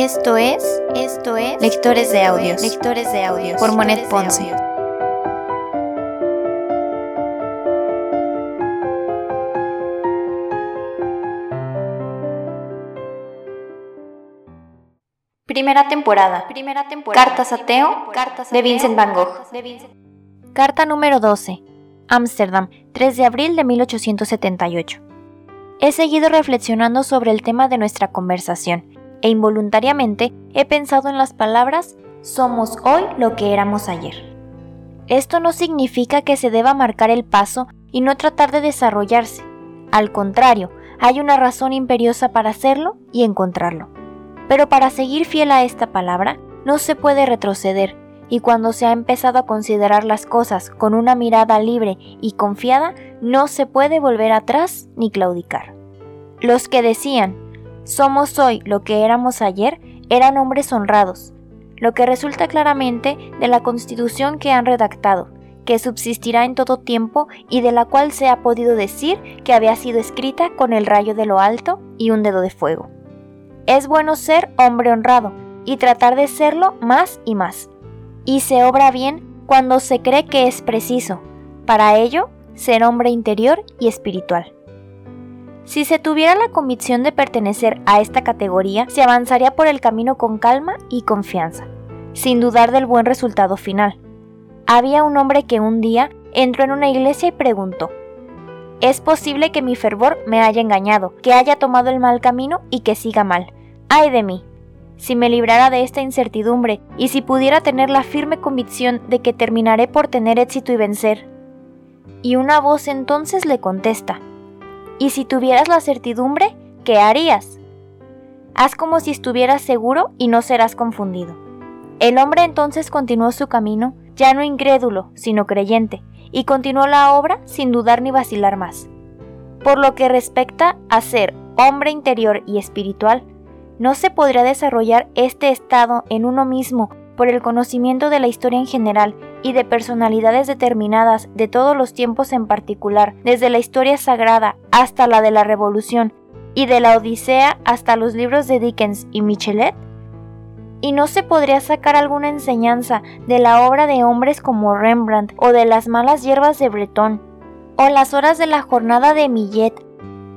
Esto es, esto es Lectores de Audios, Lectores de Audios por Monet Ponce. Primera temporada. Primera temporada. Cartas a Teo de Vincent Van Gogh. Carta número 12. Ámsterdam, 3 de abril de 1878. He seguido reflexionando sobre el tema de nuestra conversación e involuntariamente he pensado en las palabras somos hoy lo que éramos ayer. Esto no significa que se deba marcar el paso y no tratar de desarrollarse. Al contrario, hay una razón imperiosa para hacerlo y encontrarlo. Pero para seguir fiel a esta palabra, no se puede retroceder, y cuando se ha empezado a considerar las cosas con una mirada libre y confiada, no se puede volver atrás ni claudicar. Los que decían, somos hoy lo que éramos ayer, eran hombres honrados, lo que resulta claramente de la constitución que han redactado, que subsistirá en todo tiempo y de la cual se ha podido decir que había sido escrita con el rayo de lo alto y un dedo de fuego. Es bueno ser hombre honrado y tratar de serlo más y más. Y se obra bien cuando se cree que es preciso, para ello, ser hombre interior y espiritual. Si se tuviera la convicción de pertenecer a esta categoría, se avanzaría por el camino con calma y confianza, sin dudar del buen resultado final. Había un hombre que un día entró en una iglesia y preguntó, es posible que mi fervor me haya engañado, que haya tomado el mal camino y que siga mal. ¡Ay de mí! Si me librara de esta incertidumbre y si pudiera tener la firme convicción de que terminaré por tener éxito y vencer. Y una voz entonces le contesta, y si tuvieras la certidumbre, ¿qué harías? Haz como si estuvieras seguro y no serás confundido. El hombre entonces continuó su camino, ya no incrédulo, sino creyente, y continuó la obra sin dudar ni vacilar más. Por lo que respecta a ser hombre interior y espiritual, no se podrá desarrollar este estado en uno mismo por el conocimiento de la historia en general y de personalidades determinadas de todos los tiempos en particular, desde la historia sagrada hasta la de la Revolución, y de la Odisea hasta los libros de Dickens y Michelet? ¿Y no se podría sacar alguna enseñanza de la obra de hombres como Rembrandt o de las malas hierbas de Breton, o las horas de la jornada de Millet,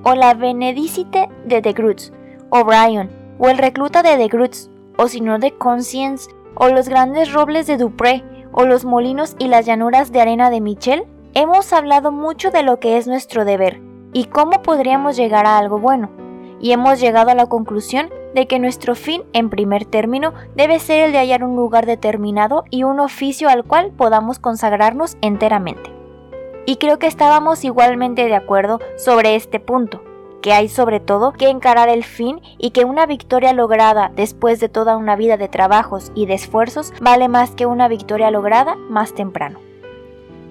o la Benedicite de De Groots, o Bryan, o el recluta de De Groots, o si no de Conscience, o los grandes robles de Dupré, o los molinos y las llanuras de arena de Michel, hemos hablado mucho de lo que es nuestro deber y cómo podríamos llegar a algo bueno, y hemos llegado a la conclusión de que nuestro fin, en primer término, debe ser el de hallar un lugar determinado y un oficio al cual podamos consagrarnos enteramente. Y creo que estábamos igualmente de acuerdo sobre este punto, que hay sobre todo que encarar el fin y que una victoria lograda después de toda una vida de trabajos y de esfuerzos vale más que una victoria lograda más temprano.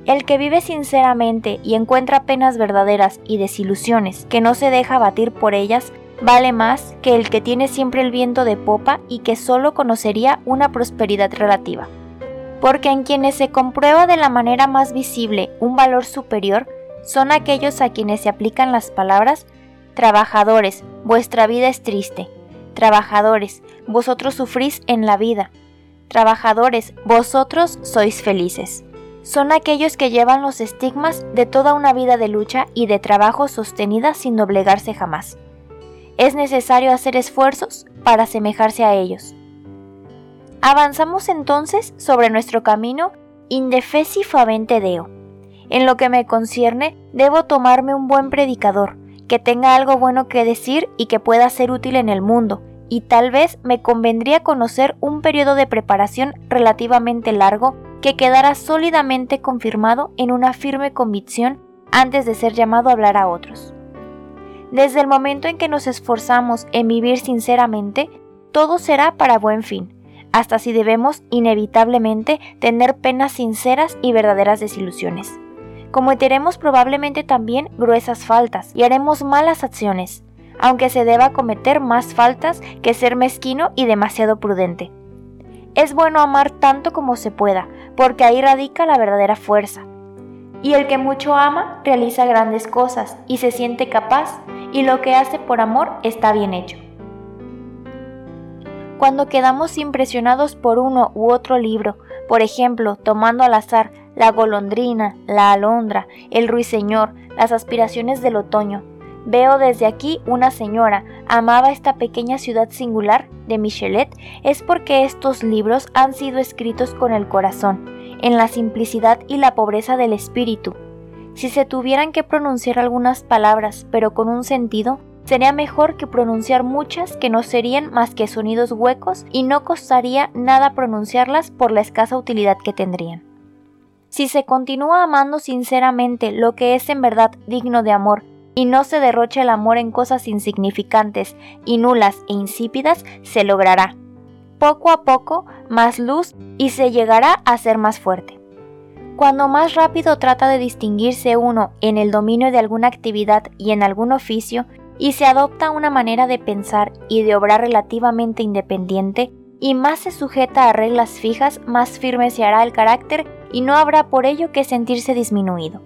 El que vive sinceramente y encuentra penas verdaderas y desilusiones que no se deja batir por ellas vale más que el que tiene siempre el viento de popa y que solo conocería una prosperidad relativa. Porque en quienes se comprueba de la manera más visible un valor superior son aquellos a quienes se aplican las palabras Trabajadores, vuestra vida es triste. Trabajadores, vosotros sufrís en la vida. Trabajadores, vosotros sois felices. Son aquellos que llevan los estigmas de toda una vida de lucha y de trabajo sostenida sin doblegarse jamás. Es necesario hacer esfuerzos para asemejarse a ellos. Avanzamos entonces sobre nuestro camino indefesi favente deo. En lo que me concierne, debo tomarme un buen predicador, que tenga algo bueno que decir y que pueda ser útil en el mundo, y tal vez me convendría conocer un periodo de preparación relativamente largo que quedara sólidamente confirmado en una firme convicción antes de ser llamado a hablar a otros. Desde el momento en que nos esforzamos en vivir sinceramente, todo será para buen fin, hasta si debemos inevitablemente tener penas sinceras y verdaderas desilusiones cometeremos probablemente también gruesas faltas y haremos malas acciones, aunque se deba cometer más faltas que ser mezquino y demasiado prudente. Es bueno amar tanto como se pueda, porque ahí radica la verdadera fuerza. Y el que mucho ama realiza grandes cosas y se siente capaz, y lo que hace por amor está bien hecho. Cuando quedamos impresionados por uno u otro libro, por ejemplo, tomando al azar La golondrina, La alondra, El ruiseñor, Las aspiraciones del otoño, Veo desde aquí una señora, amaba esta pequeña ciudad singular de Michelet, es porque estos libros han sido escritos con el corazón, en la simplicidad y la pobreza del espíritu. Si se tuvieran que pronunciar algunas palabras, pero con un sentido, sería mejor que pronunciar muchas que no serían más que sonidos huecos y no costaría nada pronunciarlas por la escasa utilidad que tendrían. Si se continúa amando sinceramente lo que es en verdad digno de amor y no se derrocha el amor en cosas insignificantes y nulas e insípidas, se logrará. Poco a poco, más luz y se llegará a ser más fuerte. Cuando más rápido trata de distinguirse uno en el dominio de alguna actividad y en algún oficio, y se adopta una manera de pensar y de obrar relativamente independiente, y más se sujeta a reglas fijas, más firme se hará el carácter y no habrá por ello que sentirse disminuido.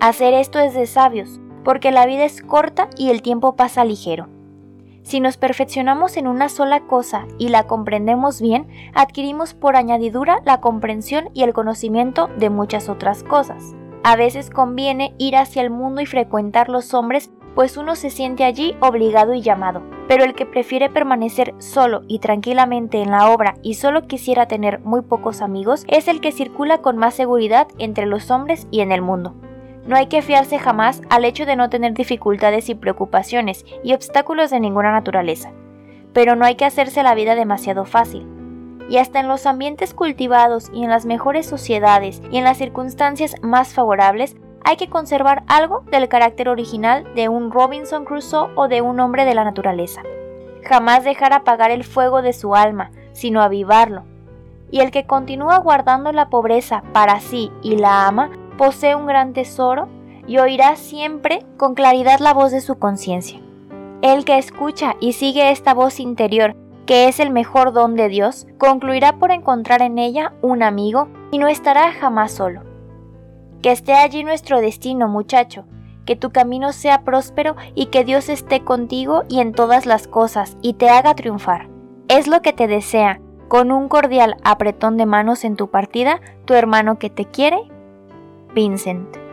Hacer esto es de sabios, porque la vida es corta y el tiempo pasa ligero. Si nos perfeccionamos en una sola cosa y la comprendemos bien, adquirimos por añadidura la comprensión y el conocimiento de muchas otras cosas. A veces conviene ir hacia el mundo y frecuentar los hombres, pues uno se siente allí obligado y llamado, pero el que prefiere permanecer solo y tranquilamente en la obra y solo quisiera tener muy pocos amigos, es el que circula con más seguridad entre los hombres y en el mundo. No hay que fiarse jamás al hecho de no tener dificultades y preocupaciones y obstáculos de ninguna naturaleza, pero no hay que hacerse la vida demasiado fácil. Y hasta en los ambientes cultivados y en las mejores sociedades y en las circunstancias más favorables, hay que conservar algo del carácter original de un Robinson Crusoe o de un hombre de la naturaleza. Jamás dejar apagar el fuego de su alma, sino avivarlo. Y el que continúa guardando la pobreza para sí y la ama, posee un gran tesoro y oirá siempre con claridad la voz de su conciencia. El que escucha y sigue esta voz interior, que es el mejor don de Dios, concluirá por encontrar en ella un amigo y no estará jamás solo. Que esté allí nuestro destino, muchacho, que tu camino sea próspero y que Dios esté contigo y en todas las cosas y te haga triunfar. Es lo que te desea, con un cordial apretón de manos en tu partida, tu hermano que te quiere Vincent.